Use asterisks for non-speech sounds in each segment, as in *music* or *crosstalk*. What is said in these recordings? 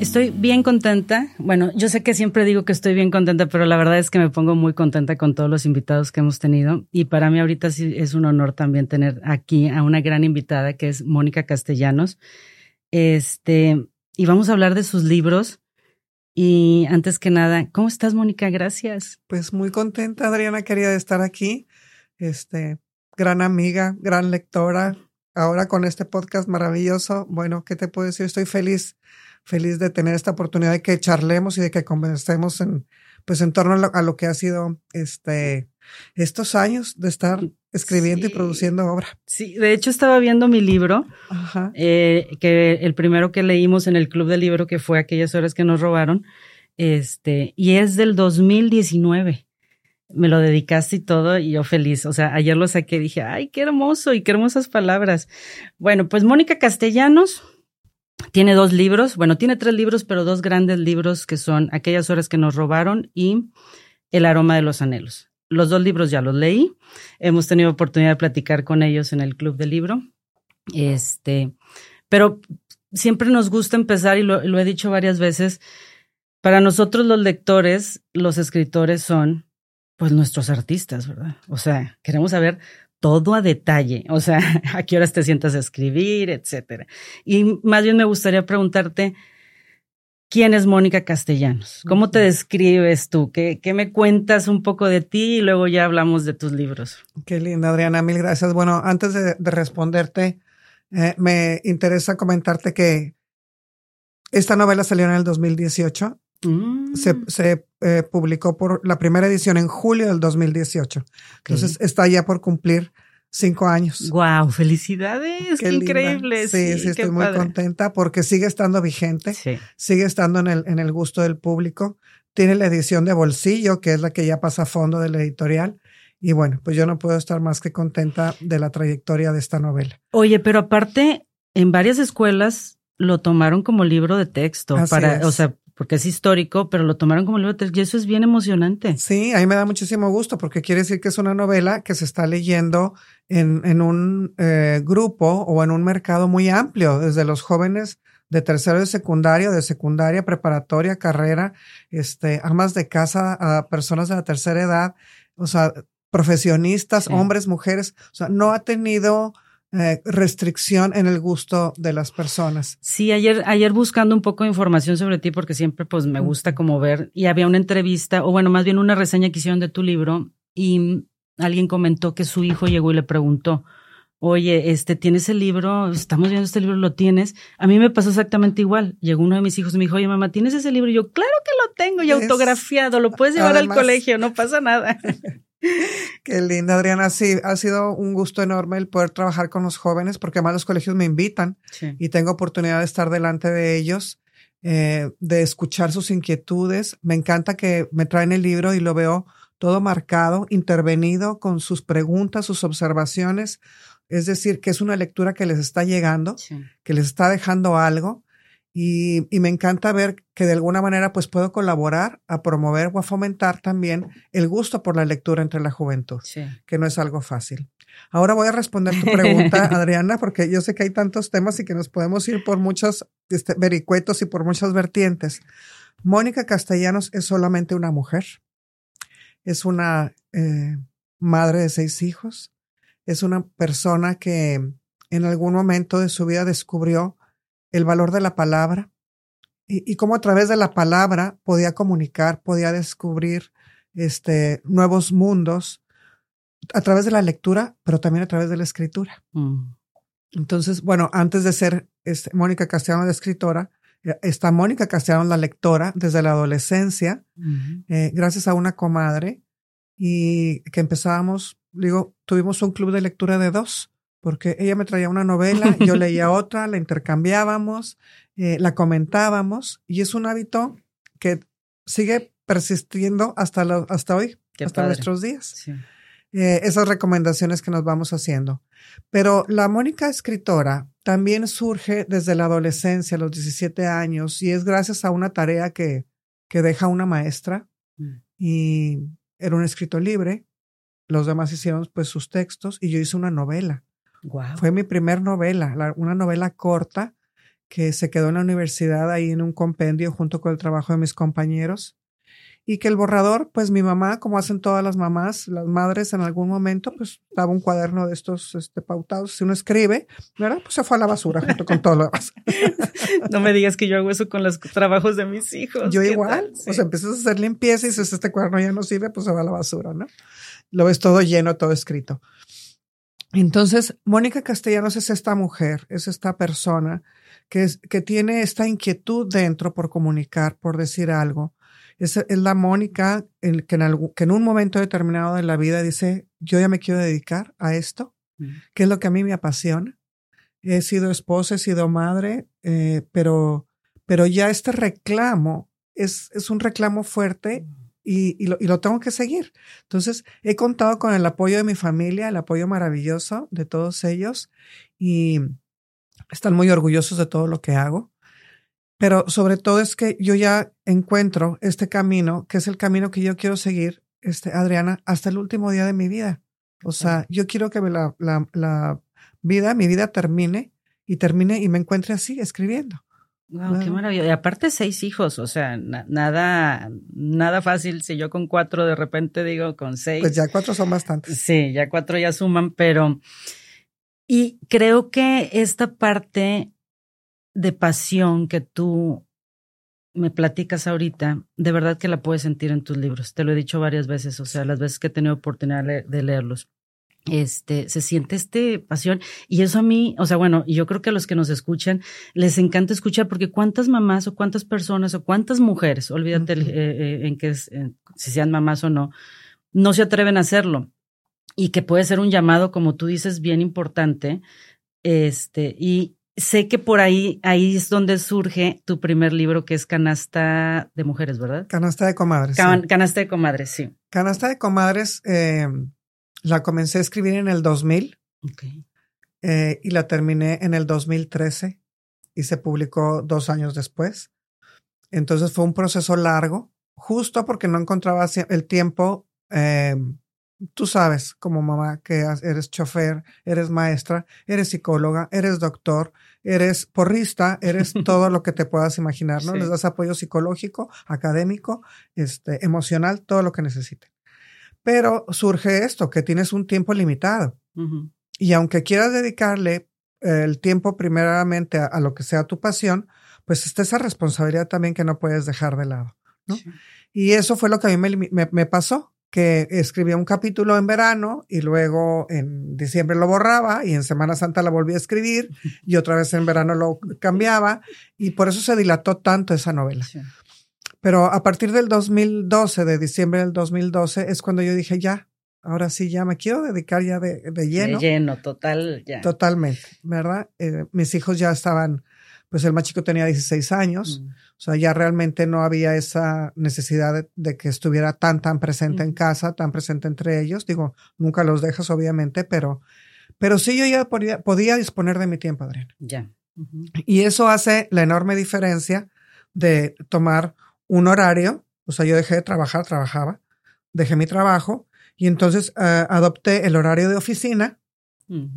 Estoy bien contenta. Bueno, yo sé que siempre digo que estoy bien contenta, pero la verdad es que me pongo muy contenta con todos los invitados que hemos tenido. Y para mí ahorita sí es un honor también tener aquí a una gran invitada que es Mónica Castellanos. Este, y vamos a hablar de sus libros. Y antes que nada, ¿cómo estás, Mónica? Gracias. Pues muy contenta, Adriana, quería estar aquí. Este, gran amiga, gran lectora. Ahora con este podcast maravilloso, bueno, ¿qué te puedo decir? Estoy feliz feliz de tener esta oportunidad de que charlemos y de que conversemos en, pues en torno a lo, que ha sido este, estos años de estar escribiendo y produciendo obra. Sí, de hecho estaba viendo mi libro, eh, que el primero que leímos en el club del libro, que fue aquellas horas que nos robaron, este, y es del 2019. Me lo dedicaste y todo, y yo feliz. O sea, ayer lo saqué y dije, ay, qué hermoso y qué hermosas palabras. Bueno, pues Mónica Castellanos, tiene dos libros, bueno, tiene tres libros, pero dos grandes libros que son Aquellas horas que nos robaron y El aroma de los anhelos. Los dos libros ya los leí. Hemos tenido oportunidad de platicar con ellos en el club del libro. Este, pero siempre nos gusta empezar, y lo, lo he dicho varias veces, para nosotros los lectores, los escritores son pues nuestros artistas, ¿verdad? O sea, queremos saber todo a detalle, o sea, *laughs* a qué horas te sientas a escribir, etcétera. Y más bien me gustaría preguntarte, ¿quién es Mónica Castellanos? ¿Cómo te describes tú? ¿Qué, qué me cuentas un poco de ti y luego ya hablamos de tus libros? Qué linda, Adriana, mil gracias. Bueno, antes de, responderte, eh, me interesa comentarte que esta novela salió en el 2018 Mm. Se, se eh, publicó por la primera edición en julio del 2018. Entonces está ya por cumplir cinco años. ¡Wow! ¡Felicidades! ¡Qué, increíble! Sí, sí, estoy muy contenta porque sigue estando vigente, sigue estando en el, en el gusto del público. Tiene la edición de bolsillo, que es la que ya pasa a fondo de la editorial. Y bueno, pues yo no puedo estar más que contenta de la trayectoria de esta novela. Oye, pero aparte, en varias escuelas lo tomaron como libro de texto para, o sea, porque es histórico, pero lo tomaron como libro de texto y eso es bien emocionante. Sí, a mí me da muchísimo gusto porque quiere decir que es una novela que se está leyendo en, en un eh, grupo o en un mercado muy amplio, desde los jóvenes de tercero de secundario, de secundaria, preparatoria, carrera, este, amas de casa, a personas de la tercera edad, o sea, profesionistas, hombres, mujeres, o sea, no ha tenido eh, restricción en el gusto de las personas. Sí, ayer, ayer buscando un poco de información sobre ti, porque siempre pues me gusta como ver, y había una entrevista, o bueno, más bien una reseña que hicieron de tu libro, y alguien comentó que su hijo llegó y le preguntó, oye, este, ¿tienes el libro? Estamos viendo este libro, ¿lo tienes? A mí me pasó exactamente igual. Llegó uno de mis hijos y me dijo, oye, mamá, ¿tienes ese libro? Y yo, claro que lo tengo y autografiado, lo puedes llevar al colegio, no pasa nada. *laughs* *laughs* Qué linda, Adriana. Sí, ha sido un gusto enorme el poder trabajar con los jóvenes, porque además los colegios me invitan y tengo oportunidad de estar delante de ellos, eh, de escuchar sus inquietudes. Me encanta que me traen el libro y lo veo todo marcado, intervenido con sus preguntas, sus observaciones. Es decir, que es una lectura que les está llegando, que les está dejando algo y, y, me encanta ver que de alguna manera pues puedo colaborar a promover o a fomentar también el gusto por la lectura entre la juventud, que no es algo fácil. Ahora voy a responder tu pregunta, *laughs* Adriana, porque yo sé que hay tantos temas y que nos podemos ir por muchos este, vericuetos y por muchas vertientes. Mónica Castellanos es solamente una mujer, es una eh, madre de seis hijos, es una persona que en algún momento de su vida descubrió el valor de la palabra y, cómo a través de la palabra podía comunicar, podía descubrir este, nuevos mundos a través de la lectura, pero también a través de la escritura. Mm. Entonces, bueno, antes de ser este, Mónica Castellanos la escritora, eh, está Mónica Castellanos la lectora desde la adolescencia, eh, gracias a una comadre, y que empezábamos, digo, tuvimos un club de lectura de dos porque ella me traía una novela, yo leía *laughs* otra, la intercambiábamos, eh, la comentábamos y es un hábito que sigue persistiendo hasta, hasta hoy, hasta nuestros días. Eh, esas recomendaciones que nos vamos haciendo. Pero la Mónica escritora también surge desde la adolescencia, a los 17 años, y es gracias a una tarea que, que deja una maestra mm. y era un escrito libre. Los demás hicieron pues sus textos y yo hice una novela. Fue mi primer novela, una novela corta que se quedó en la universidad ahí en un compendio junto con el trabajo de mis compañeros y que el borrador, pues mi mamá, como hacen todas las mamás, las madres en algún momento, pues daba un cuaderno de estos este, pautados. Si uno escribe, ¿verdad? Pues se fue a la basura junto con todo lo demás. *laughs* no me digas que yo hago eso con los trabajos de mis hijos. Yo igual. Pues empiezas a hacer limpieza y dices, este cuaderno ya no sirve, pues se va a la basura, ¿no? Lo ves todo lleno, todo escrito. Entonces, Mónica Castellanos es esta mujer, es esta persona que, es, que tiene esta inquietud dentro por comunicar, por decir algo, es, la Mónica que, en que en un momento determinado de la vida dice, yo ya me quiero dedicar a esto, que es lo que a mí me apasiona. He sido esposa, he sido madre, eh, pero, pero ya este reclamo es, es un reclamo fuerte y, y, lo, y, lo, tengo que seguir. Entonces, he contado con el apoyo de mi familia, el apoyo maravilloso de todos ellos y están muy orgullosos de todo lo que hago. Pero sobre todo es que yo ya encuentro este camino, que es el camino que yo quiero seguir, este, Adriana, hasta el último día de mi vida. O sea, yo quiero que la, la, la vida, mi vida termine y termine y me encuentre así, escribiendo. Wow, qué maravilla. Y aparte seis hijos, o sea, nada, nada fácil. Si yo con cuatro de repente digo con seis. Pues ya cuatro son bastantes. Sí, ya cuatro ya suman, pero y creo que esta parte de pasión que tú me platicas ahorita, de verdad que la puedes sentir en tus libros. Te lo he dicho varias veces, o sea, las veces que he tenido oportunidad de leerlos. Este, se siente este pasión y eso a mí, o sea, bueno, yo creo que a los que nos escuchan les encanta escuchar porque cuántas mamás o cuántas personas o cuántas mujeres, olvídate eh, eh, en que si sean mamás o no, no se atreven a hacerlo y que puede ser un llamado, como tú dices, bien importante. Este, y, sé que por ahí, ahí es donde surge tu primer libro, que es Canasta de Mujeres, ¿verdad? Canasta de Comadres. Canasta de Comadres, sí. Canasta de Comadres eh, la comencé a escribir en el 2000 okay. eh, y la terminé en el 2013 y se publicó dos años después. Entonces fue un proceso largo, justo porque no encontraba el tiempo eh, tú sabes como mamá que eres chofer, eres maestra, eres psicóloga, eres doctor, eres porrista, eres *laughs* todo lo que te puedas imaginar, ¿no? Les das apoyo psicológico, académico, este, emocional, todo lo que necesiten. Pero surge esto, que tienes un tiempo limitado. Y aunque quieras dedicarle el tiempo primeramente a, lo que sea tu pasión, pues está esa responsabilidad también que no puedes dejar de lado, ¿no? Y eso fue lo que a mí me, me pasó que escribía un capítulo en verano y luego en diciembre lo borraba y en Semana Santa la volví a escribir *laughs* y otra vez en verano lo cambiaba y por eso se dilató tanto esa novela. Pero a partir del 2012, de diciembre del 2012, es cuando yo dije, ya, ahora sí, ya me quiero dedicar ya de, lleno. De lleno, total, ya. Totalmente, ¿verdad? Eh, mis hijos ya estaban pues el más chico tenía 16 años, mm. o sea, ya realmente no había esa necesidad de, que estuviera tan, tan presente en casa, tan presente entre ellos. Digo, nunca los dejas, obviamente, pero, pero sí yo ya podía, disponer de mi tiempo, Adriana. Ya. Y eso hace la enorme diferencia de tomar un horario, o sea, yo dejé de trabajar, trabajaba, dejé mi trabajo y entonces eh, adopté el horario de oficina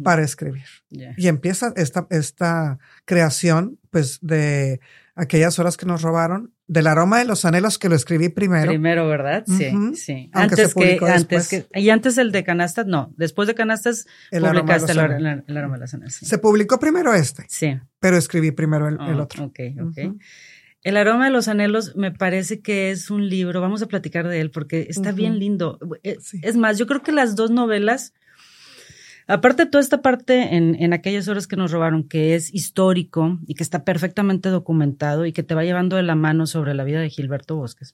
para escribir. Y empieza esta, esta creación, pues, de aquellas horas que nos robaron, del aroma de los anhelos que lo escribí primero. Primero, ¿verdad? Sí, sí. antes que, antes que, y antes el de canastas, no. Después de canastas el publicaste el, aroma de los anhelos. Se publicó primero este. Sí. Pero escribí primero el, oh, otro. Ok, ok. El aroma de los anhelos me parece que es un libro, vamos a platicar de él porque está bien lindo. Eh, es más, yo creo que las dos novelas Aparte de toda esta parte en, en aquellas horas que nos robaron, que es histórico y que está perfectamente documentado y que te va llevando de la mano sobre la vida de Gilberto Bosques,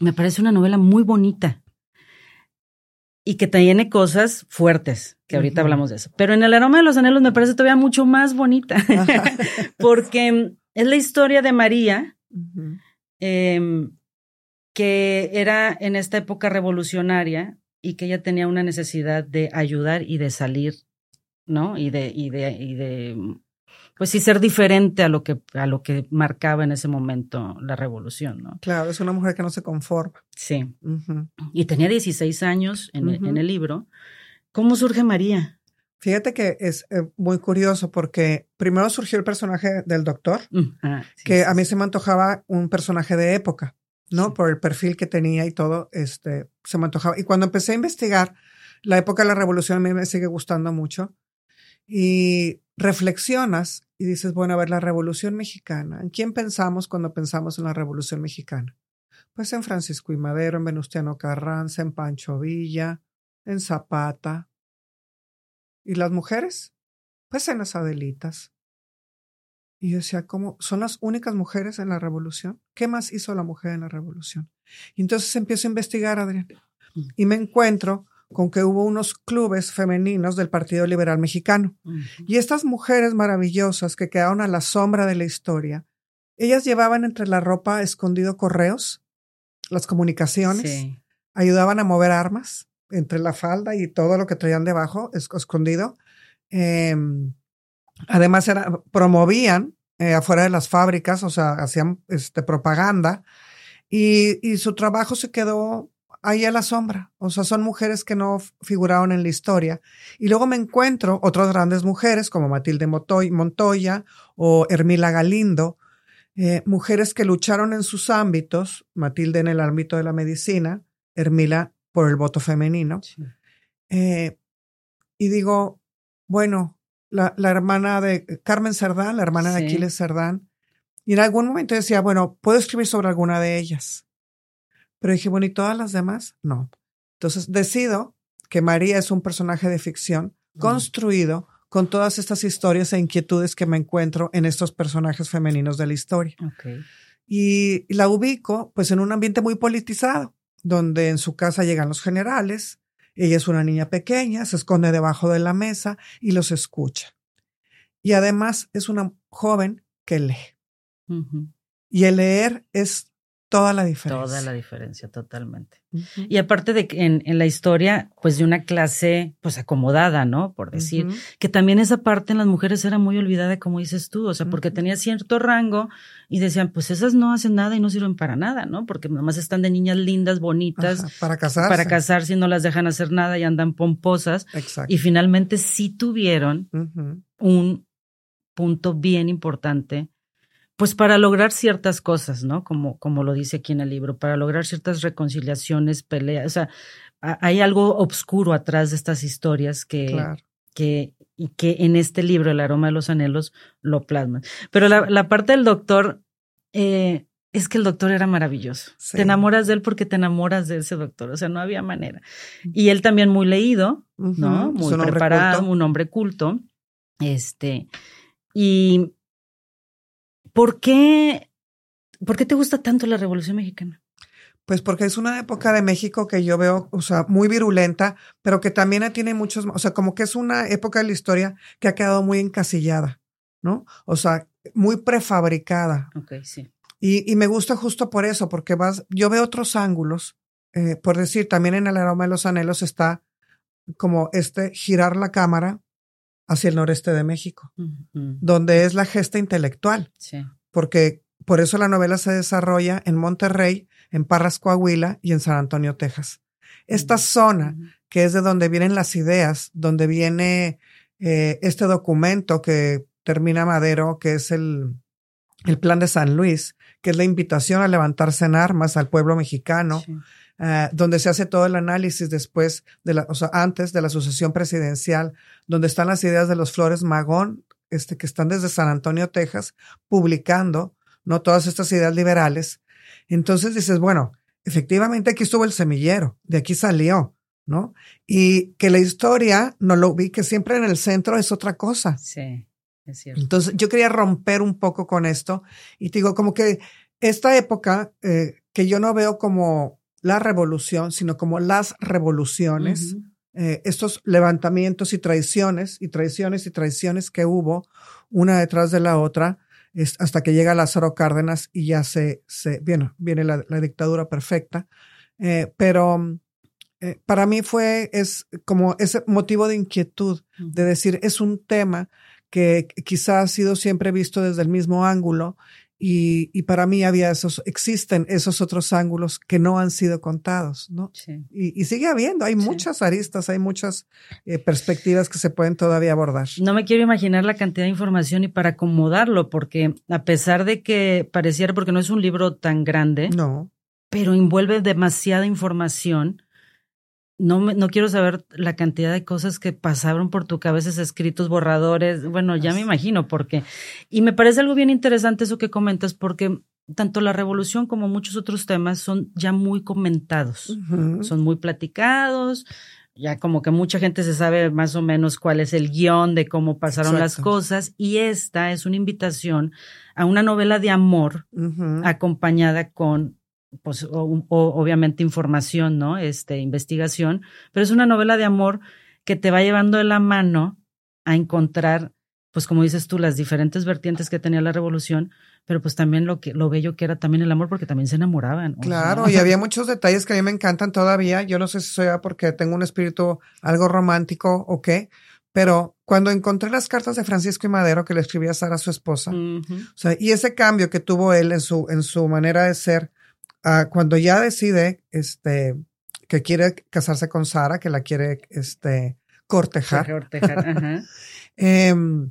me parece una novela muy bonita y que tiene cosas fuertes, que ahorita hablamos de eso. Pero en El aroma de los anhelos me parece todavía mucho más bonita, *laughs* *laughs* porque es la historia de María, em, que era en esta época revolucionaria y que ella tenía una necesidad de ayudar y de salir, ¿no? Y de, y de, y de, pues sí, ser diferente a lo que, a lo que marcaba en ese momento la revolución, ¿no? Claro, es una mujer que no se conforma. Sí. Y tenía 16 años en, en, el libro. ¿Cómo surge María? Fíjate que es eh, muy curioso porque primero surgió el personaje del doctor, mm, ah, que a mí se me antojaba un personaje de época, ¿no? Por el perfil que tenía y todo, este, se me antojaba. Y cuando empecé a investigar, la época de la revolución a mí me sigue gustando mucho. Y reflexionas y dices, bueno, a ver, la revolución mexicana, ¿en quién pensamos cuando pensamos en la revolución mexicana? Pues en Francisco y Madero, en Venustiano Carranza, en Pancho Villa, en Zapata, ¿Y las mujeres? Pues en las Adelitas. Y yo decía, ¿cómo? ¿Son las únicas mujeres en la revolución? ¿Qué más hizo la mujer en la revolución? Y entonces empiezo a investigar, Adrián, mm. y me encuentro con que hubo unos clubes femeninos del Partido Liberal Mexicano. Y estas mujeres maravillosas que quedaron a la sombra de la historia, ellas llevaban entre la ropa escondido correos, las comunicaciones, ayudaban a mover armas, entre la falda y todo lo que traían debajo, escondido. Em, además, promovían eh, afuera de las fábricas, o sea, hacían este, propaganda y, y, su trabajo se quedó ahí a la sombra. O sea, son mujeres que no figuraron en la historia. Y luego me encuentro otras grandes mujeres como Matilde Montoya o Hermila Galindo, eh, mujeres que lucharon en sus ámbitos, Matilde en el ámbito de la medicina, Hermila por el voto femenino. Eh, y digo, bueno, la, la, hermana de Carmen Cerdán, la hermana de Aquiles Cerdán, y en algún momento decía, bueno, puedo escribir sobre alguna de ellas. Pero dije, bueno, ¿y todas las demás? No. Entonces decido que María es un personaje de ficción construido con todas estas historias e inquietudes que me encuentro en estos personajes femeninos de la historia. Y la ubico pues en un ambiente muy politizado donde en su casa llegan los generales, ella es una niña pequeña, se esconde debajo de la mesa y los escucha. Y además es una joven que lee. Y el leer es Toda la diferencia. Toda la diferencia, totalmente. Y aparte de que en, la historia, pues de una clase, pues acomodada, ¿no? Por decir, que también esa parte en las mujeres era muy olvidada, como dices tú, o sea, porque tenía cierto rango y decían, pues esas no hacen nada y no sirven para nada, ¿no? Porque nomás están de niñas lindas, bonitas. para casarse. Para casarse y no las dejan hacer nada y andan pomposas. Exacto. Y finalmente sí tuvieron un punto bien importante pues para lograr ciertas cosas, ¿no? Como, como lo dice aquí en el libro, para lograr ciertas reconciliaciones, peleas, o sea, hay algo oscuro atrás de estas historias que, que, y que en este libro, El aroma de los anhelos, lo plasman. Pero la, la parte del doctor, eh, es que el doctor era maravilloso. Te enamoras de él porque te enamoras de ese doctor, o sea, no había manera. Y él también muy leído, ¿no? Muy preparado, un hombre culto. Este, y ¿Por qué, ¿Por qué te gusta tanto la Revolución Mexicana? Pues porque es una época de México que yo veo, o sea, muy virulenta, pero que también tiene muchos, o sea, como que es una época de la historia que ha quedado muy encasillada, ¿no? O sea, muy prefabricada. Ok, sí. Y, y me gusta justo por eso, porque vas, yo veo otros ángulos, eh, por decir, también en el aroma de los anhelos está como este girar la cámara hacia el noreste de México, donde es la gesta intelectual. Sí. Porque por eso la novela se desarrolla en Monterrey, en Parras, Coahuila y en San Antonio, Texas. Esta zona, que es de donde vienen las ideas, donde viene eh, este documento que termina Madero, que es el, el plan de San Luis, que es la invitación a levantarse en armas al pueblo mexicano. Eh, donde se hace todo el análisis después de la, o sea, antes de la sucesión presidencial, donde están las ideas de los Flores Magón, este, que están desde San Antonio, Texas, publicando, ¿no? Todas estas ideas liberales. Entonces dices, bueno, efectivamente aquí estuvo el semillero, de aquí salió, ¿no? Y que la historia no lo vi, que siempre en el centro es otra cosa. Sí, es cierto. Entonces yo quería romper un poco con esto y te digo, como que esta época eh, que yo no veo como la revolución, sino como las revoluciones, eh, estos levantamientos y traiciones y traiciones y traiciones que hubo una detrás de la otra, es, hasta que llega Lázaro Cárdenas y ya se, se viene, viene la, dictadura perfecta. Eh, pero eh, para mí fue, es como ese motivo de inquietud, de decir, es un tema que quizás ha sido siempre visto desde el mismo ángulo Y, y, para mí había esos, existen esos otros ángulos que no han sido contados, ¿no? Sí. Y, y sigue habiendo, hay muchas aristas, hay muchas eh, perspectivas que se pueden todavía abordar. No me quiero imaginar la cantidad de información y para acomodarlo, porque a pesar de que pareciera, porque no es un libro tan grande, no. pero envuelve demasiada información, no, no quiero saber la cantidad de cosas que pasaron por tu cabeza, escritos, borradores, bueno, ya me imagino, porque, y me parece algo bien interesante eso que comentas, porque tanto la revolución como muchos otros temas son ya muy comentados, son muy platicados, ya como que mucha gente se sabe más o menos cuál es el guion de cómo pasaron las cosas, y esta es una invitación a una novela de amor acompañada con pues obviamente información, ¿no? Este, investigación, pero es una novela de amor que te va llevando de la mano a encontrar, pues como dices tú, las diferentes vertientes que tenía la revolución, pero pues también lo que lo bello que era también el amor, porque también se enamoraban. Claro, y había muchos detalles que a mí me encantan todavía. Yo no sé si soy porque tengo un espíritu algo romántico o qué, pero cuando encontré las cartas de Francisco y Madero que le escribía a Sara, su esposa, o sea, y ese cambio que tuvo él en su, en su manera de ser, Ah, cuando ya decide este, que quiere casarse con Sara, que la quiere este, cortejar, *laughs* em,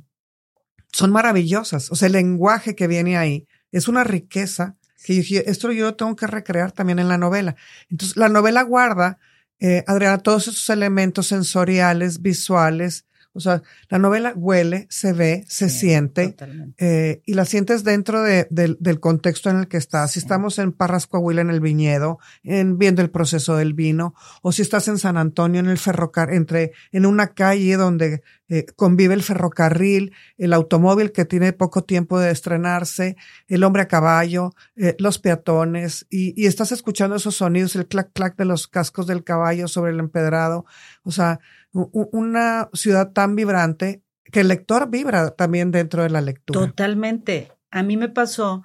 son maravillosas. O sea, el lenguaje que viene ahí es una riqueza que yo dije, esto yo tengo que recrear también en la novela. Entonces, la novela guarda, eh, Adriana, todos esos elementos sensoriales, visuales, o sea, la novela huele, se ve, se siente eh, y la sientes dentro de, del contexto en el que estás. Si estamos en Parras, Coahuila, en el viñedo, en, viendo el proceso del vino, o si estás en San Antonio, en el ferrocarril, entre, en una calle donde eh, convive el ferrocarril, el automóvil que tiene poco tiempo de estrenarse, el hombre a caballo, eh, los peatones, y, y estás escuchando esos sonidos, el clac clac de los cascos del caballo sobre el empedrado. O sea, una ciudad tan vibrante que el lector vibra también dentro de la lectura. Totalmente. A mí me pasó,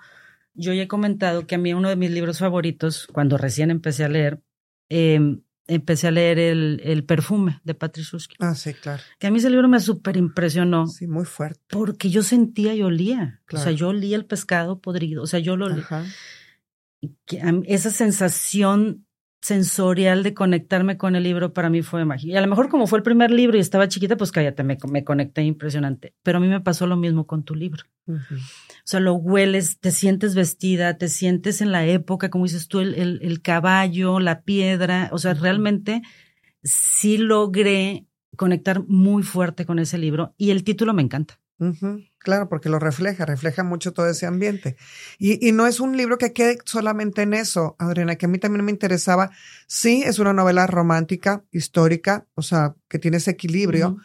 yo ya he comentado que a mí uno de mis libros favoritos, cuando recién empecé a leer, em, empecé a leer el, el perfume de Patrick Ah, sí, claro. Que a mí ese libro me súper impresionó. Sí, muy fuerte. Porque yo sentía y olía. O sea, yo olía el pescado podrido. O sea, yo lo olía. Y que, esa sensación sensorial de conectarme con el libro para mí fue mágico. Y a lo mejor como fue el primer libro y estaba chiquita, pues cállate, me, me conecté impresionante. Pero a mí me pasó lo mismo con tu libro. O sea, lo hueles, te sientes vestida, te sientes en la época, como dices tú, el, el, caballo, la piedra. O sea, realmente sí logré conectar muy fuerte con ese libro y el título me encanta. Claro, porque lo refleja, refleja mucho todo ese ambiente. Y, y, no es un libro que quede solamente en eso, Adriana, que a mí también me interesaba. Sí, es una novela romántica, histórica, o sea, que tiene ese equilibrio,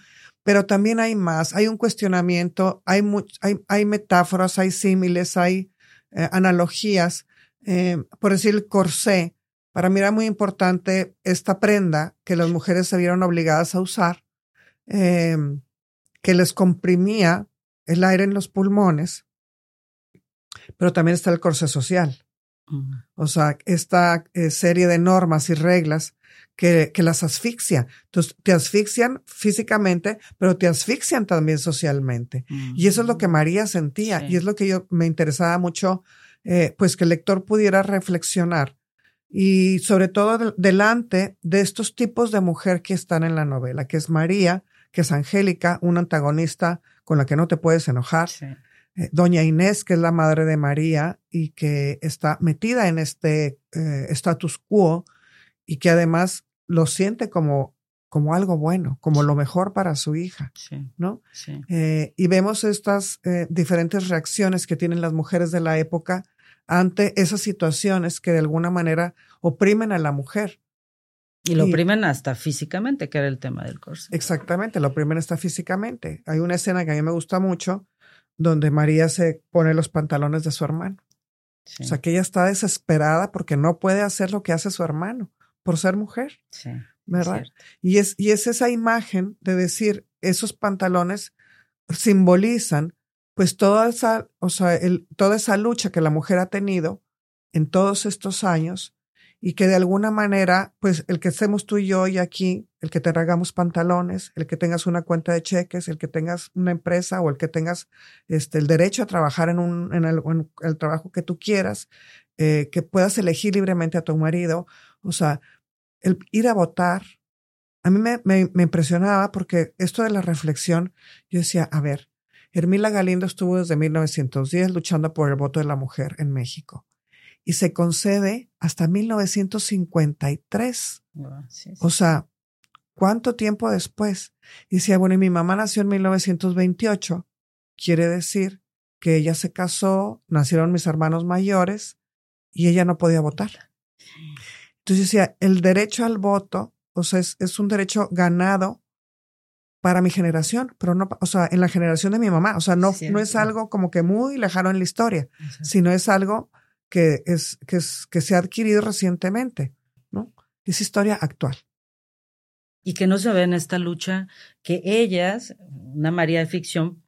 pero también hay más, hay un cuestionamiento, hay, hay, hay metáforas, hay símiles, hay eh, analogías. Eh, por decir el corsé, para mí era muy importante esta prenda que las mujeres se vieron obligadas a usar. Eh, que les comprimía el aire en los pulmones, pero también está el corsé social. O sea, esta eh, serie de normas y reglas que, que, las asfixia. Entonces, te asfixian físicamente, pero te asfixian también socialmente. Y eso es lo que María sentía y es lo que yo me interesaba mucho, eh, pues que el lector pudiera reflexionar y sobre todo delante de estos tipos de mujer que están en la novela, que es María, que es Angélica, una antagonista con la que no te puedes enojar. Eh, Doña Inés, que es la madre de María y que está metida en este eh, status quo y que además lo siente como, como algo bueno, como lo mejor para su hija, ¿no? Eh, y vemos estas diferentes reacciones que tienen las mujeres de la época ante esas situaciones que de alguna manera oprimen a la mujer. Y lo oprimen hasta físicamente, que era el tema del corso. Exactamente, lo oprimen hasta físicamente. Hay una escena que a mí me gusta mucho donde María se pone los pantalones de su hermano. O sea, que ella está desesperada porque no puede hacer lo que hace su hermano por ser mujer. Sí. ¿Verdad? y es, y es esa imagen de decir, esos pantalones simbolizan pues toda esa, o sea, el, toda esa lucha que la mujer ha tenido en todos estos años y que de alguna manera, pues el que estemos tú y yo y aquí, el que te regamos pantalones, el que tengas una cuenta de cheques, el que tengas una empresa o el que tengas este, el derecho a trabajar en, un, en, el, trabajo que tú quieras, eh, que puedas elegir libremente a tu marido, o sea, el ir a votar, a mí me, me, me impresionaba porque esto de la reflexión, yo decía, a ver, Hermila Galindo estuvo desde 1910 luchando por el voto de la mujer en México y se concede hasta 1953. O sea, ¿cuánto tiempo después? Y decía, bueno, y mi mamá nació en 1928, quiere decir que ella se casó, nacieron mis hermanos mayores y ella no podía votar. Entonces decía, el derecho al voto, o sea, es, es un derecho ganado para mi generación, pero no, o sea, en la generación de mi mamá, o sea, no, no es algo como que muy lejano en la historia, sino es algo que, es, que, es, que se ha adquirido recientemente, ¿no? Es historia actual. Y que no se ve en esta lucha que ellas, una María de ficción,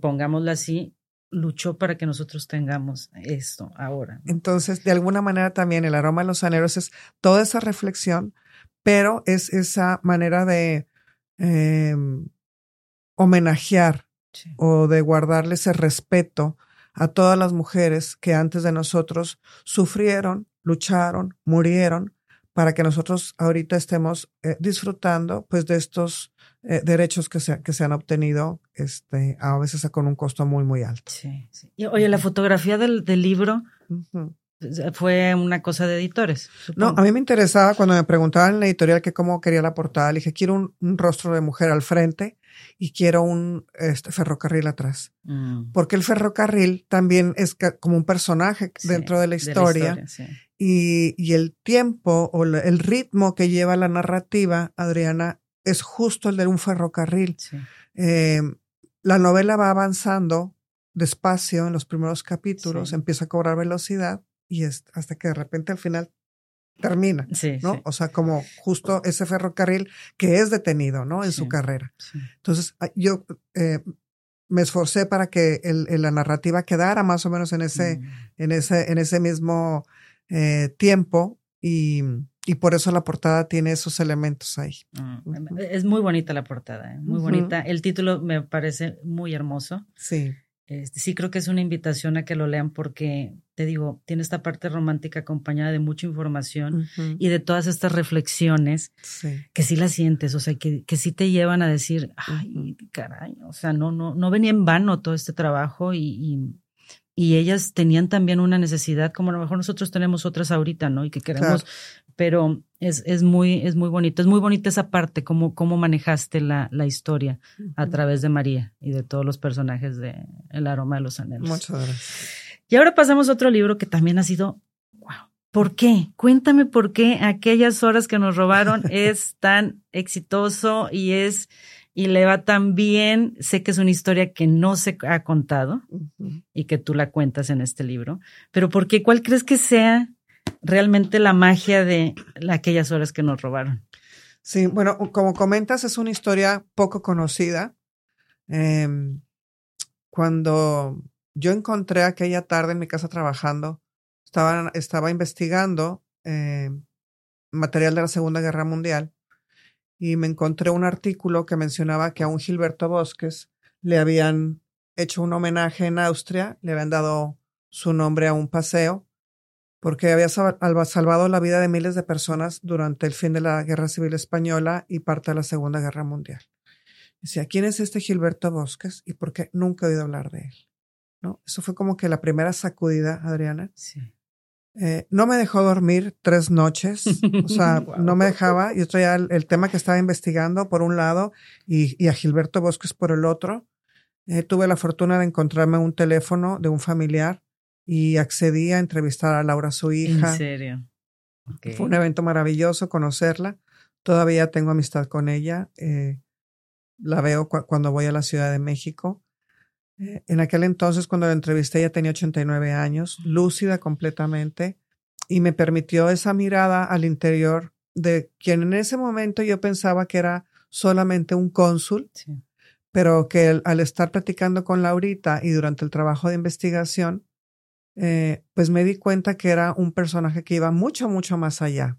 pongámosla así, luchó para que nosotros tengamos esto ahora. Entonces, de alguna manera también el aroma de los aneros es toda esa reflexión, pero es esa manera de em, homenajear o de guardarle ese respeto a todas las mujeres que antes de nosotros sufrieron, lucharon, murieron, para que nosotros ahorita estemos eh, disfrutando pues de estos eh, derechos que se, que se han obtenido este, a veces con un costo muy, muy alto. Sí, sí. Y, oye, la fotografía del, del libro fue una cosa de editores. No, a mí me interesaba cuando me preguntaban en la editorial que cómo quería la portada, le dije, quiero un rostro de mujer al frente y quiero un este, ferrocarril atrás. Mm. Porque el ferrocarril también es como un personaje dentro de la historia. y, y, el tiempo o el ritmo que lleva la narrativa, Adriana, es justo el de un ferrocarril. Eh, la novela va avanzando despacio en los primeros capítulos, empieza a cobrar velocidad y es hasta que de repente al final termina, sí, ¿no? O sea, como justo ese ferrocarril que es detenido, ¿no? En su carrera. Entonces, yo eh, me esforcé para que el, la narrativa quedara más o menos en ese, mm. en ese, en ese mismo eh, tiempo y, y, por eso la portada tiene esos elementos ahí. Ah, es muy bonita la portada, ¿eh? muy bonita. El título me parece muy hermoso. Sí. Este, sí creo que es una invitación a que lo lean porque, te digo, tiene esta parte romántica acompañada de mucha información y de todas estas reflexiones que sí las sientes, o sea, que, que sí te llevan a decir, ay, caray, o sea, no, no, no venía en vano todo este trabajo y, y, ellas tenían también una necesidad, como a lo mejor nosotros tenemos otras ahorita, ¿no? Y que queremos pero es, es, muy, es muy bonito. Es muy bonita esa parte, cómo, cómo manejaste la, la historia a través de María y de todos los personajes de El aroma de los anhelos. Muchas gracias. Y ahora pasamos a otro libro que también ha sido, wow, ¿por qué? Cuéntame por qué aquellas horas que nos robaron *laughs* es tan exitoso y es y le va tan bien. Sé que es una historia que no se ha contado y que tú la cuentas en este libro, pero ¿por qué? ¿Cuál crees que sea realmente la magia de aquellas horas que nos robaron. Sí, bueno, como comentas, es una historia poco conocida. Em, cuando yo encontré aquella tarde en mi casa trabajando, estaba, investigando em, material de la Segunda Guerra Mundial y me encontré un artículo que mencionaba que a un Gilberto Bosques le habían hecho un homenaje en Austria, le habían dado su nombre a un paseo porque había salvado la vida de miles de personas durante el fin de la Guerra Civil Española y parte de la Segunda Guerra Mundial. Decía, ¿quién es este Gilberto Bosques y por qué nunca he oído hablar de él? ¿No? Eso fue como que la primera sacudida, Adriana. Sí. Eh, no me dejó dormir tres noches, o sea, *laughs* no me dejaba. Yo traía el, tema que estaba investigando por un lado y, a Gilberto Bosques por el otro. Eh, tuve la fortuna de encontrarme un teléfono de un familiar y accedí a entrevistar a Laura, su hija. ¿En serio? Fue un evento maravilloso conocerla. Todavía tengo amistad con ella. Eh, la veo cuando voy a la Ciudad de México. Eh, en aquel entonces, cuando la entrevisté, ella tenía 89 años, lúcida completamente, y me permitió esa mirada al interior de quien en ese momento yo pensaba que era solamente un cónsul, pero que al estar platicando con Laurita y durante el trabajo de investigación, eh, pues me di cuenta que era un personaje que iba mucho, mucho más allá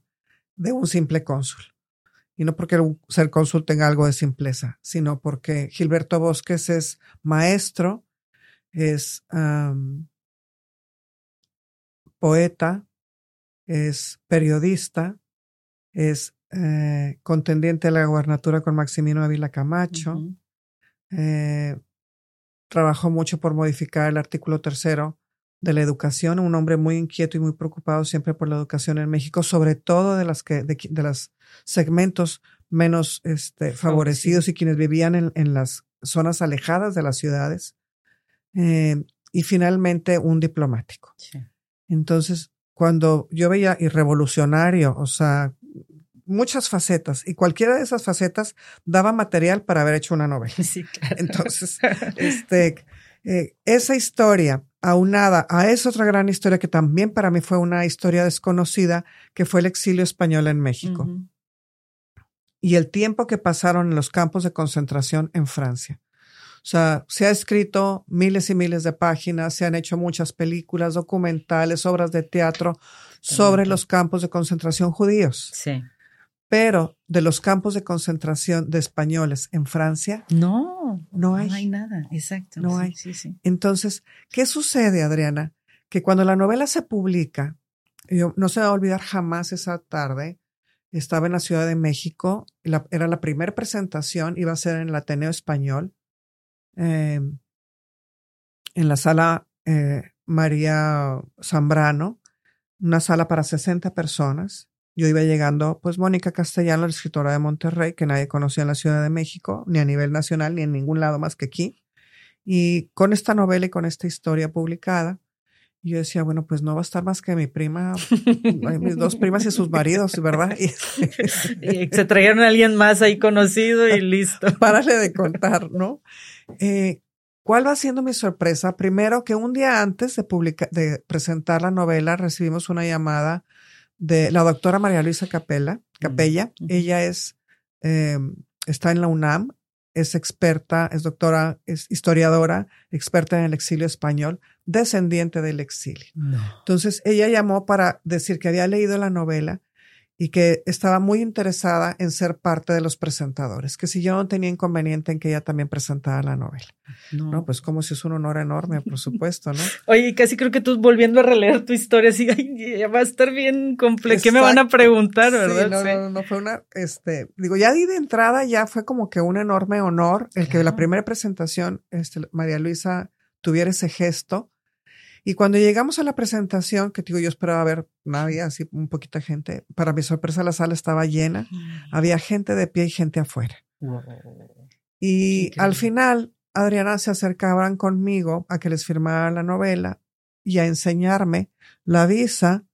de un simple cónsul. Y no porque ser cónsul tenga algo de simpleza, sino porque Gilberto Bosques es maestro, es poeta, es periodista, es eh, contendiente a la gubernatura con Maximino Ávila Camacho, eh, trabajó mucho por modificar el artículo tercero de la educación, un hombre muy inquieto y muy preocupado siempre por la educación en México, sobre todo de las que, de, los segmentos menos este, favorecidos y quienes vivían en, en, las zonas alejadas de las ciudades. Eh, y finalmente un diplomático. Entonces, cuando yo veía y revolucionario, o sea, muchas facetas y cualquiera de esas facetas daba material para haber hecho una novela. *laughs* Sí, claro. Entonces, *laughs* este, eh, esa historia aunada a esa otra gran historia que también para mí fue una historia desconocida, que fue el exilio español en México. Y el tiempo que pasaron en los campos de concentración en Francia. O sea, se ha escrito miles y miles de páginas, se han hecho muchas películas, documentales, obras de teatro sobre los campos de concentración judíos. Sí. Pero de los campos de concentración de españoles en Francia. No, no hay. No hay nada, exacto. No hay. Sí, sí. Entonces, ¿qué sucede, Adriana? Que cuando la novela se publica, yo no se va a olvidar jamás esa tarde, estaba en la Ciudad de México, era la primera presentación, iba a ser en el Ateneo Español, eh, en la sala eh, María Zambrano, una sala para 60 personas. Yo iba llegando, pues Mónica Castellano, la escritora de Monterrey, que nadie conocía en la Ciudad de México, ni a nivel nacional, ni en ningún lado más que aquí. Y con esta novela y con esta historia publicada, yo decía, bueno, pues no va a estar más que mi prima, mis dos primas y sus maridos, ¿verdad? *laughs* Y, se trajeron a alguien más ahí conocido y listo. *laughs* Párale de contar, ¿no? Eh, ¿Cuál va siendo mi sorpresa? Primero que un día antes de, de presentar la novela recibimos una llamada de la doctora María Luisa Capella. Capella. Ella es, eh, está en la UNAM, es experta, es doctora, es historiadora, experta en el exilio español, descendiente del exilio. Entonces ella llamó para decir que había leído la novela y que estaba muy interesada en ser parte de los presentadores, que si yo no tenía inconveniente en que ella también presentara la novela. No, pues como si es un honor enorme, por supuesto, ¿no? *laughs* Oye, casi creo que tú volviendo a releer tu historia, así, ya va a estar bien complejo. ¿Qué me van a preguntar, verdad? no, no, no, fue una, este, digo, ya di de entrada, ya fue como que un enorme honor el que la primera presentación, este, María Luisa tuviera ese gesto y cuando llegamos a la presentación, que digo, yo esperaba ver, no había así un poquita gente. Para mi sorpresa, la sala estaba llena. Había gente de pie y gente afuera. Y al final, Adriana se acercaban conmigo a que les firmara la novela y a enseñarme la visa,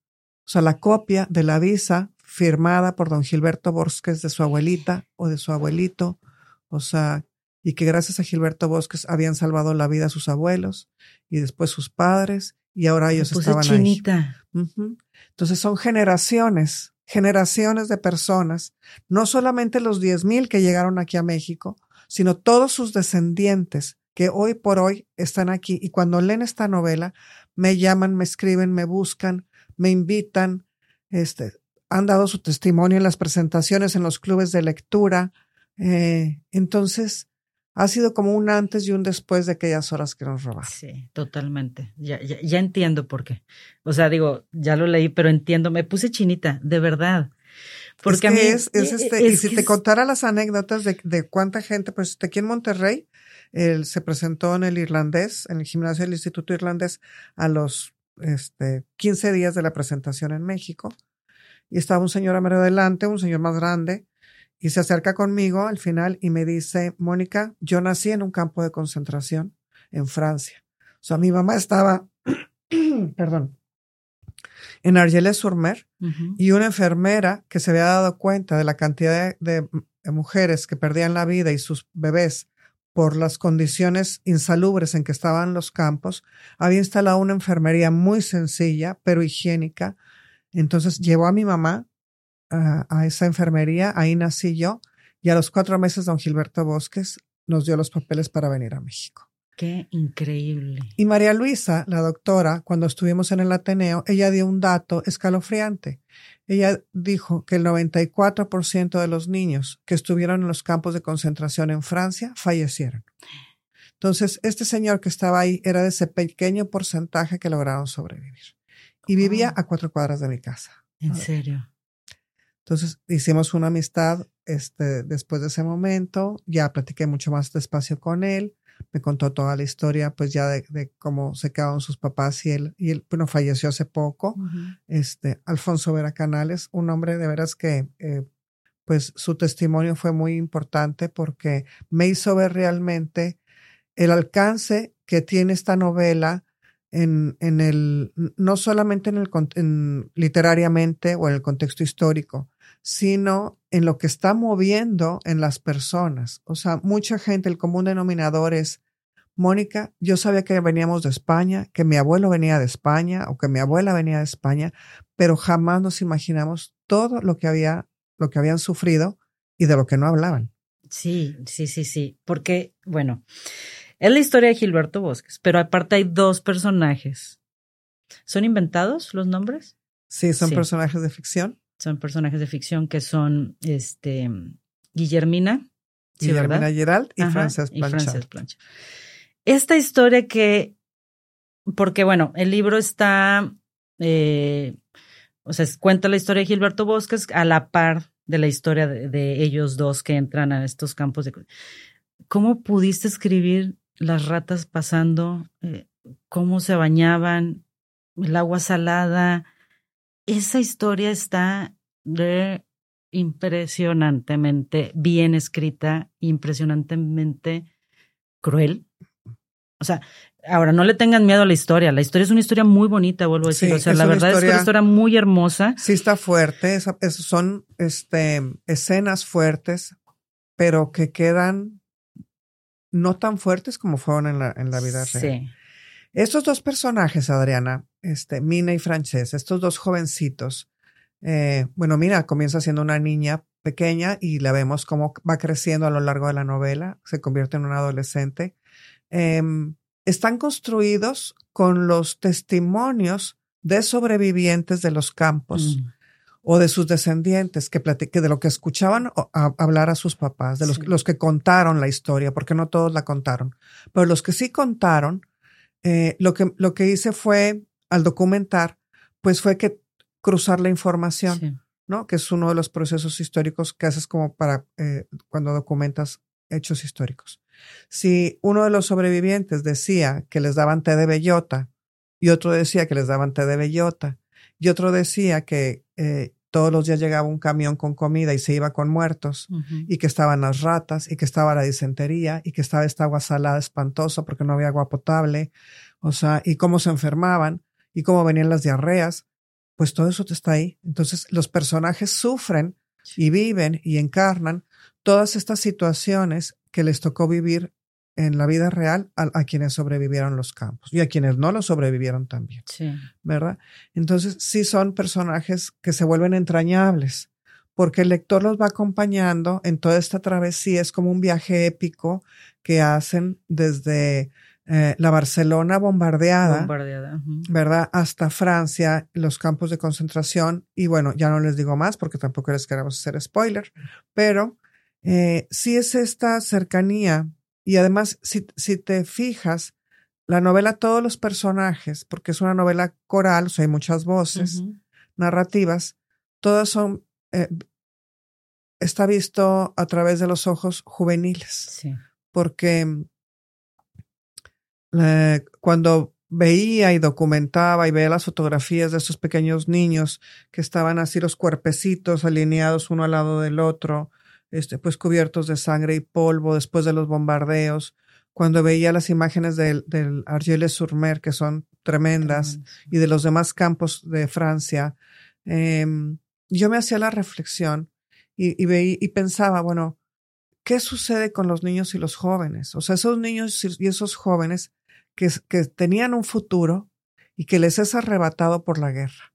o sea, la copia de la visa firmada por don Gilberto Bosques de su abuelita o de su abuelito. O sea, y que gracias a Gilberto Bosques habían salvado la vida a sus abuelos y después sus padres y ahora ellos estaban chinita. ahí. Entonces son generaciones, generaciones de personas, no solamente los diez mil que llegaron aquí a México, sino todos sus descendientes que hoy por hoy están aquí y cuando leen esta novela me llaman, me escriben, me buscan, me invitan, este, han dado su testimonio en las presentaciones, en los clubes de lectura. Eh, entonces, ha sido como un antes y un después de aquellas horas que nos robaron. Sí, totalmente. Ya, ya, entiendo por qué. O sea, digo, ya lo leí, pero entiendo, me puse chinita, de verdad. Porque a mí es, es este, y si te contara las anécdotas de, de, cuánta gente, pues aquí en Monterrey, él se presentó en el irlandés, en el gimnasio del Instituto Irlandés, a los este, 15 días de la presentación en México. Y estaba un señor a medio adelante, un señor más grande, y se acerca conmigo al final y me dice, Mónica, yo nací en un campo de concentración en Francia. O sea, mi mamá estaba, *clears throat* perdón, en Argelès-sur-Mer y una enfermera que se había dado cuenta de la cantidad de, mujeres que perdían la vida y sus bebés por las condiciones insalubres en que estaban los campos, había instalado una enfermería muy sencilla, pero higiénica. Entonces llevó a mi mamá a, esa enfermería, ahí nací yo, y a los cuatro meses don Gilberto Bosques nos dio los papeles para venir a México. Qué increíble. Y María Luisa, la doctora, cuando estuvimos en el Ateneo, ella dio un dato escalofriante. Ella dijo que el 94% de los niños que estuvieron en los campos de concentración en Francia fallecieron. Entonces, este señor que estaba ahí era de ese pequeño porcentaje que lograron sobrevivir. Y vivía a cuatro cuadras de mi casa. ¿En serio? Entonces, hicimos una amistad este, después de ese momento. Ya platiqué mucho más despacio con él. Me contó toda la historia, pues ya de, cómo se quedaron sus papás y él, y él, bueno, falleció hace poco. Este, Alfonso Vera Canales, un hombre de veras que, eh, pues su testimonio fue muy importante porque me hizo ver realmente el alcance que tiene esta novela en, en el, no solamente en el, en, literariamente o en el contexto histórico, sino en lo que está moviendo en las personas. O sea, mucha gente, el común denominador es, Mónica, yo sabía que veníamos de España, que mi abuelo venía de España o que mi abuela venía de España, pero jamás nos imaginamos todo lo que había, lo que habían sufrido y de lo que no hablaban. Sí, sí, sí, sí, porque, bueno, es la historia de Gilberto Bosques, pero aparte hay dos personajes. ¿Son inventados los nombres? Sí, son personajes de ficción. Son personajes de ficción que son este Guillermina. Guillermina Gerald y Frances Blanchard. Esta historia que, porque bueno, el libro está, eh, o sea, cuenta la historia de Gilberto Bosques a la par de la historia de ellos dos que entran a estos campos de... ¿Cómo pudiste escribir las ratas pasando, eh, cómo se bañaban, el agua salada. Esa historia está impresionantemente bien escrita, impresionantemente cruel. O sea, ahora no le tengan miedo a la historia. La historia es una historia muy bonita, vuelvo a decir. o sea, la verdad es que es una historia muy hermosa. Sí está fuerte, son este, escenas fuertes, pero que quedan no tan fuertes como fueron en la, en la vida real. Sí. Estos dos personajes, Adriana, este, Mina y Frances, estos dos jovencitos, eh, bueno, Mina comienza siendo una niña pequeña y la vemos cómo va creciendo a lo largo de la novela, se convierte en una adolescente. Em, están construidos con los testimonios de sobrevivientes de los campos. Mm o de sus descendientes que platique de lo que escuchaban hablar a sus papás, de los, los, que contaron la historia, porque no todos la contaron, pero los que sí contaron, eh, lo, que, lo que hice fue, al documentar, pues fue que cruzar la información, ¿no? Que es uno de los procesos históricos que haces como para eh, cuando documentas hechos históricos. Si uno de los sobrevivientes decía que les daban té de bellota y otro decía que les daban té de bellota y otro decía que eh, todos los días llegaba un camión con comida y se iba con muertos, y que estaban las ratas, y que estaba la disentería, y que estaba esta agua salada espantosa porque no había agua potable, o sea, y cómo se enfermaban, y cómo venían las diarreas, pues todo eso está ahí. Entonces los personajes sufren y viven y encarnan todas estas situaciones que les tocó vivir en la vida real a, quienes sobrevivieron los campos y a quienes no lo sobrevivieron también. Sí. ¿Verdad? Entonces, sí son personajes que se vuelven entrañables porque el lector los va acompañando en toda esta travesía. Es como un viaje épico que hacen desde eh, la Barcelona bombardeada, bombardeada ¿verdad? Hasta Francia, los campos de concentración. Y bueno, ya no les digo más porque tampoco les queremos hacer spoiler, pero eh, sí es esta cercanía y además, si, si te fijas, la novela, todos los personajes, porque es una novela coral, o sea, hay muchas voces narrativas, todas son, eh, está visto a través de los ojos juveniles. Sí. Porque eh, cuando veía y documentaba y veía las fotografías de esos pequeños niños que estaban así los cuerpecitos alineados uno al lado del otro, este, pues cubiertos de sangre y polvo después de los bombardeos. Cuando veía las imágenes del, del Argel-sur-Mer, que son tremendas, y de los demás campos de Francia, em, yo me hacía la reflexión y, y, veía, y pensaba, bueno, ¿qué sucede con los niños y los jóvenes? O sea, esos niños y esos jóvenes que, que tenían un futuro y que les es arrebatado por la guerra.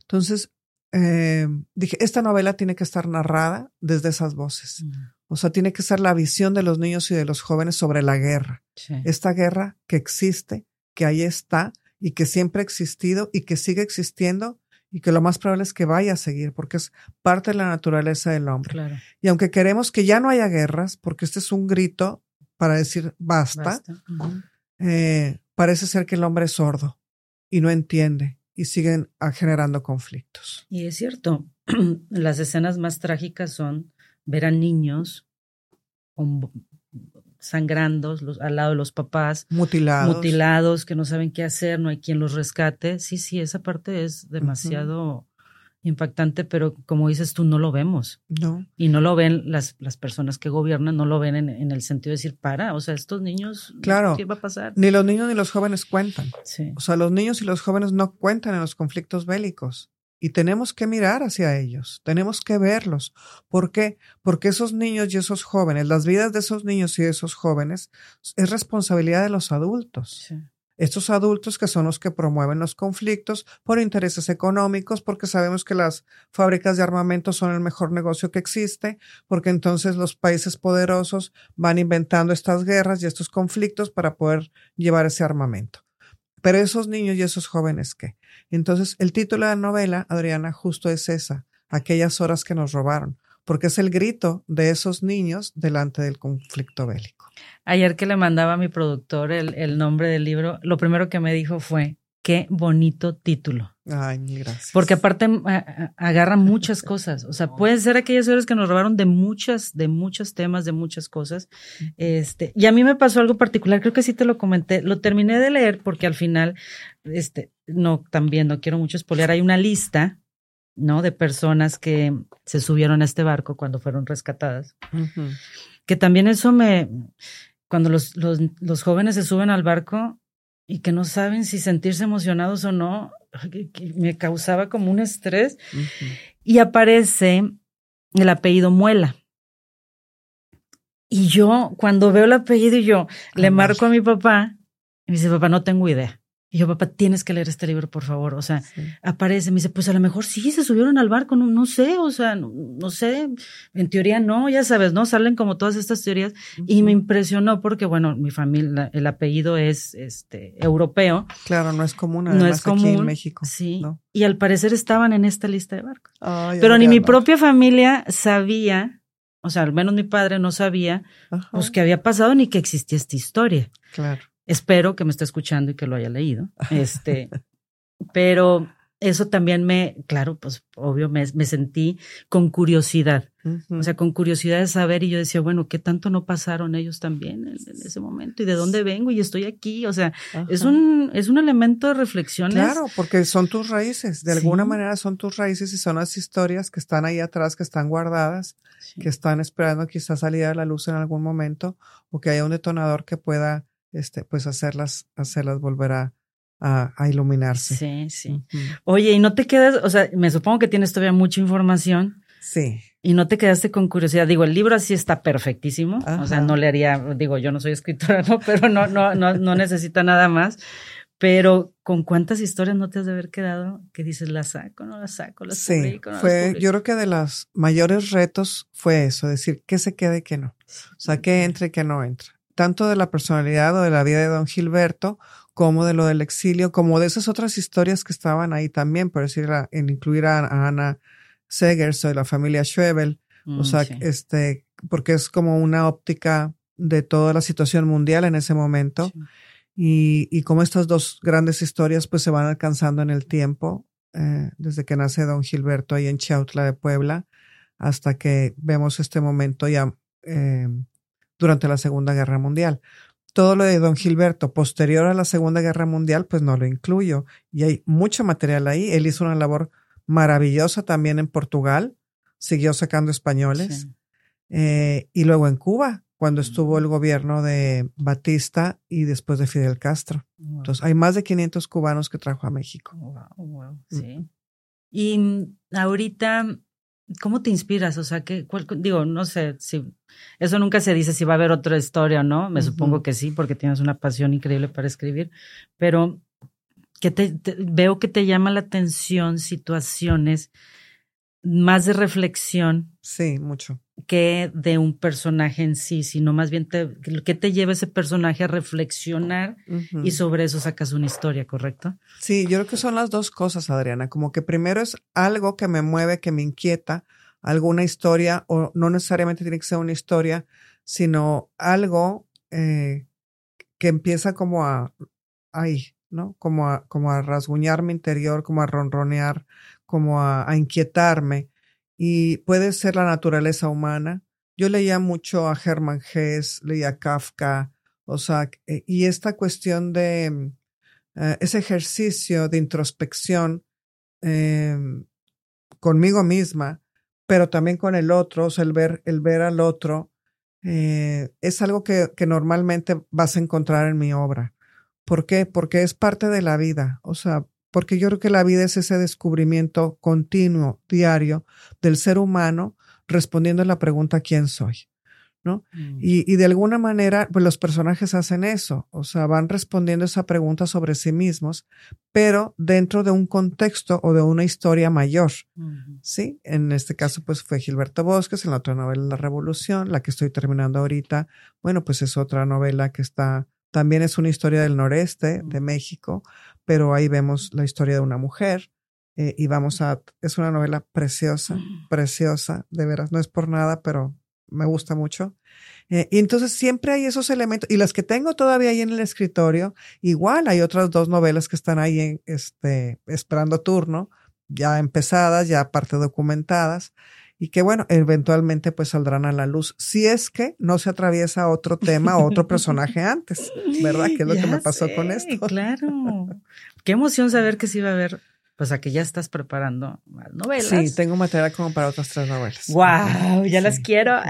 Entonces, eh, dije, esta novela tiene que estar narrada desde esas voces. Mm. O sea, tiene que ser la visión de los niños y de los jóvenes sobre la guerra. Esta guerra que existe, que ahí está y que siempre ha existido y que sigue existiendo y que lo más probable es que vaya a seguir porque es parte de la naturaleza del hombre. Y aunque queremos que ya no haya guerras, porque este es un grito para decir basta, eh, parece ser que el hombre es sordo y no entiende y siguen generando conflictos. Y es cierto, *clears throat* las escenas más trágicas son ver a niños sangrando al lado de los papás, mutilados. mutilados, que no saben qué hacer, no hay quien los rescate. Sí, sí, esa parte es demasiado impactante, pero como dices tú, no lo vemos. No. Y no lo ven las, las personas que gobiernan, no lo ven en, el sentido de decir, para, o sea, estos niños, claro, ¿qué va a pasar? Ni los niños ni los jóvenes cuentan. Sí. O sea, los niños y los jóvenes no cuentan en los conflictos bélicos. Y tenemos que mirar hacia ellos, tenemos que verlos. ¿Por qué? Porque esos niños y esos jóvenes, las vidas de esos niños y de esos jóvenes es responsabilidad de los adultos. Estos adultos que son los que promueven los conflictos por intereses económicos, porque sabemos que las fábricas de armamento son el mejor negocio que existe, porque entonces los países poderosos van inventando estas guerras y estos conflictos para poder llevar ese armamento. Pero esos niños y esos jóvenes, ¿qué? Entonces, el título de la novela, Adriana, justo es esa, aquellas horas que nos robaron, porque es el grito de esos niños delante del conflicto bélico. Ayer que le mandaba a mi productor el, el nombre del libro, lo primero que me dijo fue, qué bonito título. Ay, gracias. Porque aparte agarra muchas cosas. O sea, pueden ser aquellas horas que nos robaron de muchas, de muchos temas, de muchas cosas. Este, y a mí me pasó algo particular, creo que sí te lo comenté. Lo terminé de leer porque al final, este, no, también no quiero mucho espolear. Hay una lista, ¿no? De personas que se subieron a este barco cuando fueron rescatadas. Que también eso me, cuando los, los, los jóvenes se suben al barco, y que no saben si sentirse emocionados o no, me causaba como un estrés. Y aparece el apellido Muela. Y yo, cuando veo el apellido, yo le marco a mi papá y me dice, papá, no tengo idea. Y yo, papá, tienes que leer este libro, por favor. O sea, aparece, me dice, pues a lo mejor sí, se subieron al barco, no, no sé, o sea, no, sé, en teoría no, ya sabes, ¿no? Salen como todas estas teorías. Y me impresionó porque, bueno, mi familia, el apellido es este europeo. Claro, no es común, no es común aquí en México. Sí. Y al parecer estaban en esta lista de barcos. Pero ni mi propia familia sabía, o sea, al menos mi padre no sabía, pues que había pasado ni que existía esta historia. Claro. Espero que me esté escuchando y que lo haya leído. *laughs* Este, pero eso también me, claro, pues obvio, me, me sentí con curiosidad. O sea, con curiosidad de saber y yo decía, bueno, ¿qué tanto no pasaron ellos también en, ese momento? ¿Y de dónde vengo? Y estoy aquí. O sea, es un, es un elemento de reflexión. Claro, porque son tus raíces. De alguna manera son tus raíces y son las historias que están ahí atrás, que están guardadas, que están esperando quizás salir a la luz en algún momento o que haya un detonador que pueda este, pues hacerlas, hacerlas volver a, a, iluminarse. Sí, sí. Oye, y no te quedas, o sea, me supongo que tienes todavía mucha información. Sí. Y no te quedaste con curiosidad. Digo, el libro así está perfectísimo. O sea, no le haría, digo, yo no soy escritora, ¿no? Pero no, no, no, no necesita nada más. Pero con cuántas historias no te has de haber quedado que dices, la saco, no la saco, la sí, publico, no fue, yo creo que de los mayores retos fue eso, decir qué se queda y qué no. O sea, qué entra y qué no entra tanto de la personalidad o de la vida de don Gilberto, como de lo del exilio, como de esas otras historias que estaban ahí también, por decir, en incluir a, Ana Segers o de la familia Schwebel, o mm, sea, este, porque es como una óptica de toda la situación mundial en ese momento. Y, y como estas dos grandes historias pues se van alcanzando en el tiempo, eh, desde que nace don Gilberto ahí en Chautla de Puebla, hasta que vemos este momento ya eh, durante la Segunda Guerra Mundial. Todo lo de don Gilberto posterior a la Segunda Guerra Mundial, pues no lo incluyo. Y hay mucho material ahí. Él hizo una labor maravillosa también en Portugal, siguió sacando españoles. Eh, y luego en Cuba, cuando estuvo el gobierno de Batista y después de Fidel Castro. Entonces, hay más de 500 cubanos que trajo a México. Mm. Sí. Y ahorita, ¿Cómo te inspiras? O sea, que, digo, no sé si eso nunca se dice si va a haber otra historia o no. Me supongo que sí, porque tienes una pasión increíble para escribir. Pero que te, veo que te llama la atención situaciones más de reflexión. Sí, mucho. Que de un personaje en sí, sino más bien te, que te lleva ese personaje a reflexionar y sobre eso sacas una historia, ¿correcto? Sí, yo creo que son las dos cosas, Adriana. Como que primero es algo que me mueve, que me inquieta, alguna historia, o no necesariamente tiene que ser una historia, sino algo eh, que empieza como a ahí, ¿no? Como a, como a rasguñar mi interior, como a ronronear, como a, inquietarme. Y puede ser la naturaleza humana. Yo leía mucho a Hermann Hesse, leía Kafka, o sea, y esta cuestión de eh, ese ejercicio de introspección em, conmigo misma, pero también con el otro, o sea, el ver, el ver al otro, eh, es algo que, que, normalmente vas a encontrar en mi obra. ¿Por qué? Porque es parte de la vida. O sea, porque yo creo que la vida es ese descubrimiento continuo, diario, del ser humano respondiendo a la pregunta ¿quién soy? ¿No? Mm. Y, y, de alguna manera, pues los personajes hacen eso, o sea, van respondiendo esa pregunta sobre sí mismos, pero dentro de un contexto o de una historia mayor, ¿sí? En este caso, pues fue Gilberto Bosques, en la otra novela La Revolución, la que estoy terminando ahorita, bueno, pues es otra novela que está también es una historia del noreste de México, pero ahí vemos la historia de una mujer eh, y vamos a, es una novela preciosa, preciosa, de veras, no es por nada, pero me gusta mucho. Eh, y entonces siempre hay esos elementos, y las que tengo todavía ahí en el escritorio, igual hay otras dos novelas que están ahí en, este, esperando turno, ya empezadas, ya parte documentadas y que bueno, eventualmente pues saldrán a la luz, si es que no se atraviesa otro tema o otro personaje *laughs* antes, ¿verdad? Que es lo que me pasó con esto. Claro. Qué emoción saber que sí va a haber o sea que ya estás preparando más novelas. Sí, tengo material como para otras tres novelas. ¡Wow! Ya las quiero.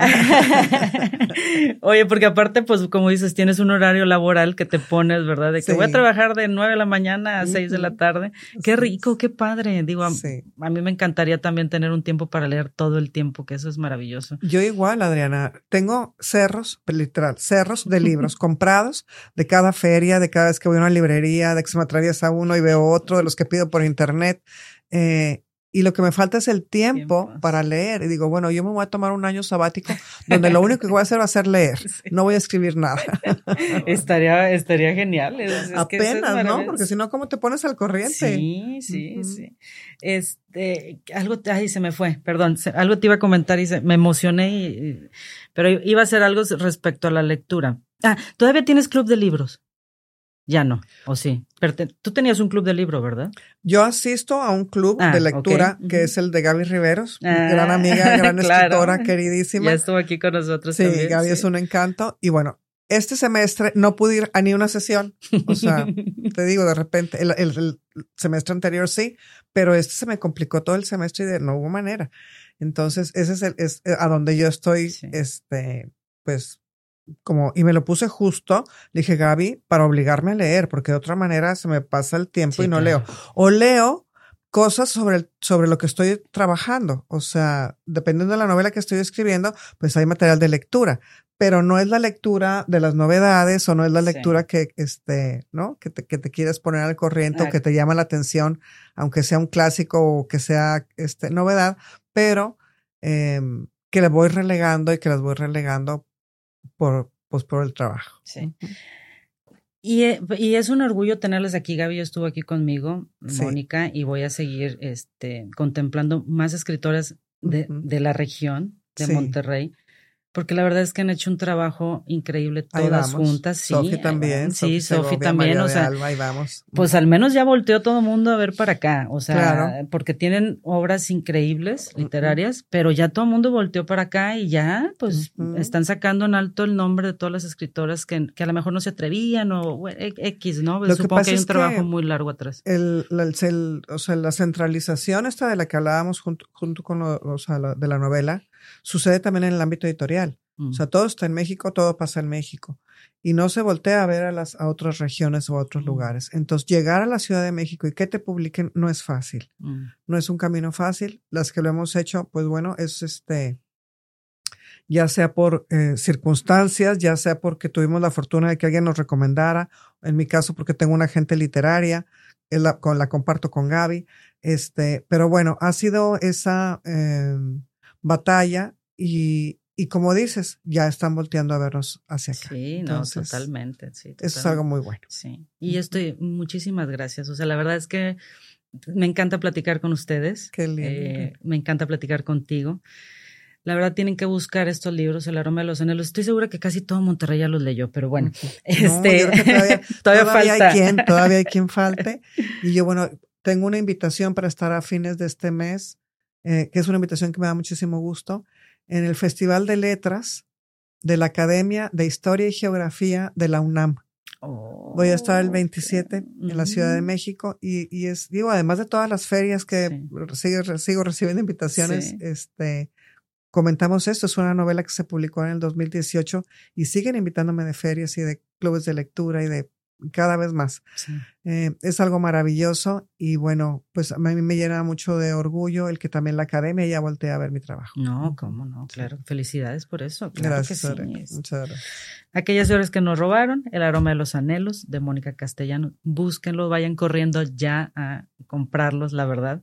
*laughs* Oye, porque aparte, pues como dices, tienes un horario laboral que te pones, ¿verdad? De que voy a trabajar de nueve de la mañana a seis de la tarde. Qué rico, qué padre. Digo, a, a, mí me encantaría también tener un tiempo para leer todo el tiempo, que eso es maravilloso. Yo igual, Adriana. Tengo cerros, literal, cerros de libros *laughs* comprados de cada feria, de cada vez que voy a una librería, de que se me atraviesa uno y veo otro, de los que pido por internet eh, y lo que me falta es el tiempo, para leer. Y digo, bueno, yo me voy a tomar un año sabático *laughs* donde lo único que voy a hacer va a ser leer. No voy a escribir nada. *laughs* estaría, estaría genial. Apenas, ¿no? Porque si no, ¿cómo te pones al corriente? Sí, sí, sí. Este, algo, ay, se me fue, perdón, algo te iba a comentar y se, me emocioné, y, pero iba a hacer algo respecto a la lectura. Ah, todavía tienes club de libros. Ya no, o sí. Pero tú tenías un club de libro, ¿verdad? Yo asisto a un club ah, de lectura que es el de Gaby Riveros, gran ah, amiga, *laughs* gran escritora, queridísima. Ya estuvo aquí con nosotros. Sí, Gaby es un encanto. Y bueno, este semestre no pude ir a ni una sesión. O sea, *laughs* te digo, de repente, el, semestre anterior sí, pero este se me complicó todo el semestre y de, no hubo manera. Entonces, ese es, el, es a donde yo estoy, este, pues como, y me lo puse justo, le dije, Gaby, para obligarme a leer, porque de otra manera se me pasa el tiempo y no leo. O leo cosas sobre, sobre lo que estoy trabajando. O sea, dependiendo de la novela que estoy escribiendo, pues hay material de lectura, pero no es la lectura de las novedades o no es la lectura que, este, ¿no? Que te, que te quieres poner al corriente o que te llama la atención, aunque sea un clásico o que sea, este, novedad, pero, em, que le voy relegando y que las voy relegando por, pues, por el trabajo. Sí. Y, eh, y, es un orgullo tenerles aquí. Gaby estuvo aquí conmigo, Mónica, y voy a seguir este, contemplando más escritoras de, de la región de Monterrey porque la verdad es que han hecho un trabajo increíble todas juntas. Sí, Sofi también. Sí, Sofi también. o sea, vamos. pues al menos ya volteó todo el mundo a ver para acá. O sea, porque tienen obras increíbles, literarias, pero ya todo el mundo volteó para acá y ya, pues están sacando en alto el nombre de todas las escritoras que, que a lo mejor no se atrevían o X, ¿no? Lo Supongo que, hay un trabajo muy largo atrás. El, el, o sea, la centralización esta de la que hablábamos junto, junto con lo, o sea, de la novela Sucede también en el ámbito editorial. O mm. sea, todo está en México, todo pasa en México. Y no se voltea a ver a, las, a otras regiones o a otros mm. lugares. Entonces, llegar a la Ciudad de México y que te publiquen no es fácil. Mm. No es un camino fácil. Las que lo hemos hecho, pues bueno, es este, ya sea por eh, circunstancias, ya sea porque tuvimos la fortuna de que alguien nos recomendara, en mi caso porque tengo una agente literaria, la, con, la comparto con Gaby. Este, pero bueno, ha sido esa em, batalla y, y como dices, ya están volteando a vernos hacia acá. Sí, no, totalmente, sí, Eso es algo muy bueno. Sí. Y estoy, muchísimas gracias. O sea, la verdad es que me encanta platicar con ustedes. Qué lindo. Eh, me encanta platicar contigo. La verdad tienen que buscar estos libros, El aroma de los anhelos. Estoy segura que casi todo Monterrey ya los leyó, pero bueno, *laughs* este, todavía, *laughs* falta. Hay quien, todavía hay quien falte. *laughs* Y yo, bueno, tengo una invitación para estar a fines de este mes, eh, que es una invitación que me da muchísimo gusto, en el Festival de Letras de la Academia de Historia y Geografía de la UNAM. Voy a estar el 27 en la Ciudad de México y, y, es, digo, además de todas las ferias que sigo, sigo, recibiendo invitaciones, este, comentamos esto, es una novela que se publicó en el 2018 y siguen invitándome de ferias y de clubes de lectura y de cada vez más. Eh, es algo maravilloso y bueno, pues a mí me llena mucho de orgullo el que también la academia ya voltee a ver mi trabajo. No, cómo no, claro. Felicidades por eso. gracias, Muchas gracias. Aquellas horas que nos robaron, El aroma de los anhelos de Mónica Castellano. Búsquenlos, vayan corriendo ya a comprarlos, la verdad.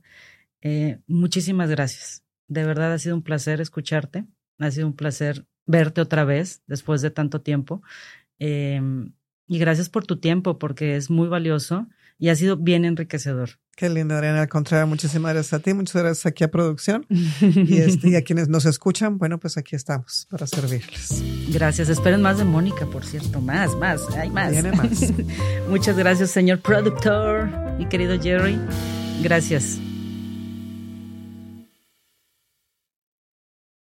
Eh, muchísimas gracias. De verdad ha sido un placer escucharte. Ha sido un placer verte otra vez después de tanto tiempo. Em, y gracias por tu tiempo, porque es muy valioso y ha sido bien enriquecedor. Qué lindo, Adriana. Al contrario, muchísimas gracias a ti, muchas gracias aquí a producción y, este, y a *laughs* quienes nos escuchan. Bueno, pues aquí estamos para servirles. Gracias. Esperen más de Mónica, por cierto. Más, más, hay más. Viene más. *laughs* muchas gracias, señor productor y querido Jerry. Gracias.